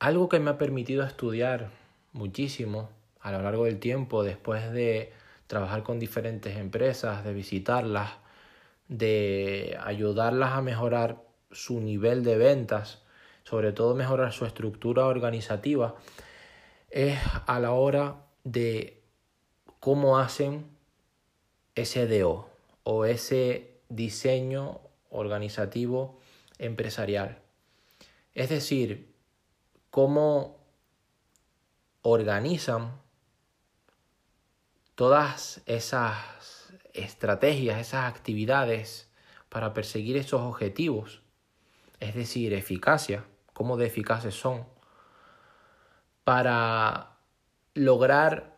Algo que me ha permitido estudiar muchísimo a lo largo del tiempo, después de trabajar con diferentes empresas, de visitarlas, de ayudarlas a mejorar su nivel de ventas, sobre todo mejorar su estructura organizativa, es a la hora de cómo hacen ese DO o ese diseño organizativo empresarial. Es decir, cómo organizan todas esas estrategias, esas actividades para perseguir esos objetivos, es decir, eficacia, cómo de eficaces son, para lograr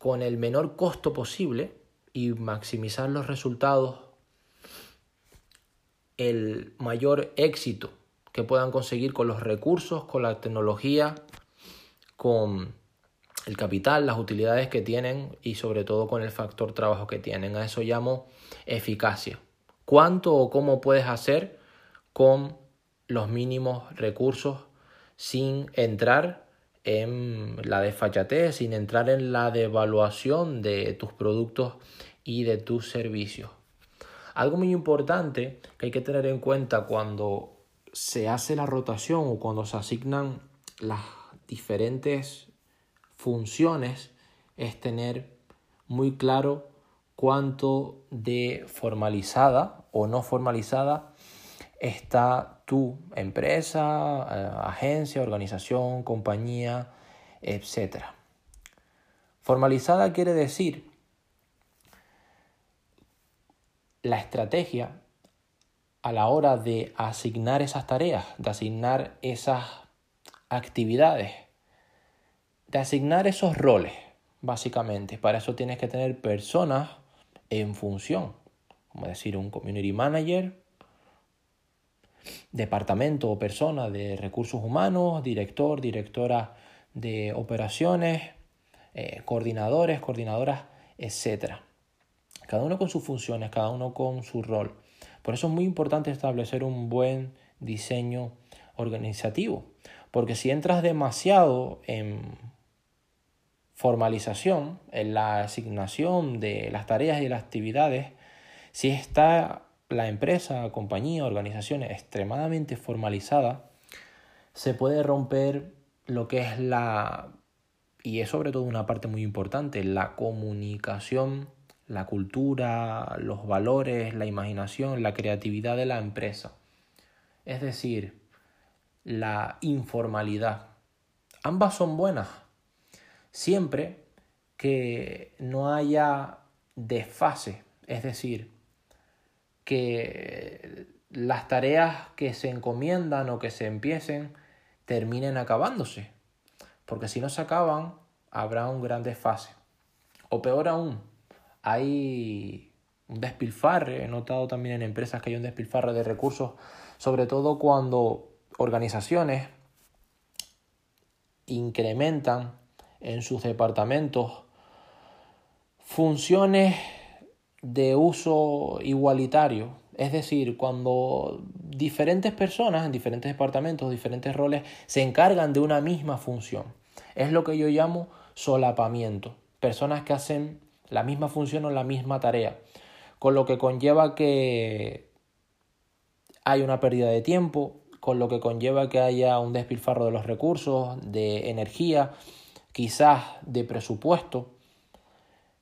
con el menor costo posible y maximizar los resultados el mayor éxito que puedan conseguir con los recursos, con la tecnología, con el capital, las utilidades que tienen y sobre todo con el factor trabajo que tienen. A eso llamo eficacia. ¿Cuánto o cómo puedes hacer con los mínimos recursos sin entrar en la desfachatez, sin entrar en la devaluación de tus productos y de tus servicios? Algo muy importante que hay que tener en cuenta cuando se hace la rotación o cuando se asignan las diferentes funciones es tener muy claro cuánto de formalizada o no formalizada está tu empresa, eh, agencia, organización, compañía, etc. Formalizada quiere decir la estrategia a la hora de asignar esas tareas, de asignar esas actividades, de asignar esos roles, básicamente. Para eso tienes que tener personas en función, como decir un community manager, departamento o persona de recursos humanos, director, directora de operaciones, eh, coordinadores, coordinadoras, etc. Cada uno con sus funciones, cada uno con su rol. Por eso es muy importante establecer un buen diseño organizativo, porque si entras demasiado en formalización, en la asignación de las tareas y las actividades, si está la empresa, compañía, organización extremadamente formalizada, se puede romper lo que es la, y es sobre todo una parte muy importante, la comunicación la cultura, los valores, la imaginación, la creatividad de la empresa. Es decir, la informalidad. Ambas son buenas, siempre que no haya desfase, es decir, que las tareas que se encomiendan o que se empiecen terminen acabándose, porque si no se acaban habrá un gran desfase. O peor aún, hay un despilfarre, he notado también en empresas que hay un despilfarre de recursos, sobre todo cuando organizaciones incrementan en sus departamentos funciones de uso igualitario, es decir, cuando diferentes personas en diferentes departamentos, diferentes roles, se encargan de una misma función. Es lo que yo llamo solapamiento. Personas que hacen la misma función o la misma tarea, con lo que conlleva que hay una pérdida de tiempo, con lo que conlleva que haya un despilfarro de los recursos, de energía, quizás de presupuesto.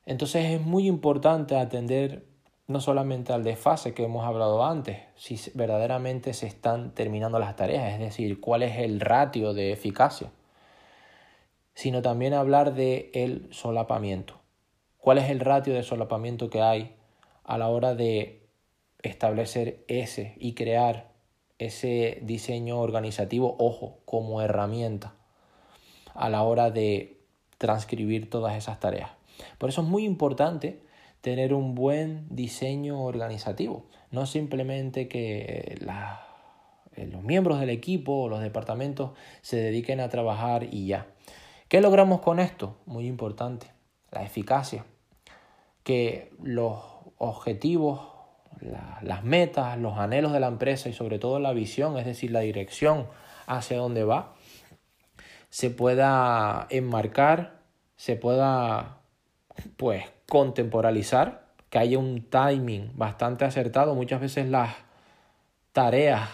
Entonces es muy importante atender no solamente al desfase que hemos hablado antes, si verdaderamente se están terminando las tareas, es decir, cuál es el ratio de eficacia, sino también hablar de el solapamiento cuál es el ratio de solapamiento que hay a la hora de establecer ese y crear ese diseño organizativo, ojo, como herramienta a la hora de transcribir todas esas tareas. Por eso es muy importante tener un buen diseño organizativo. No simplemente que eh, eh, los miembros del equipo o los departamentos se dediquen a trabajar y ya. ¿Qué logramos con esto? Muy importante, la eficacia. Que los objetivos, las metas, los anhelos de la empresa y sobre todo la visión, es decir, la dirección hacia dónde va, se pueda enmarcar, se pueda pues contemporalizar, que haya un timing bastante acertado. Muchas veces las tareas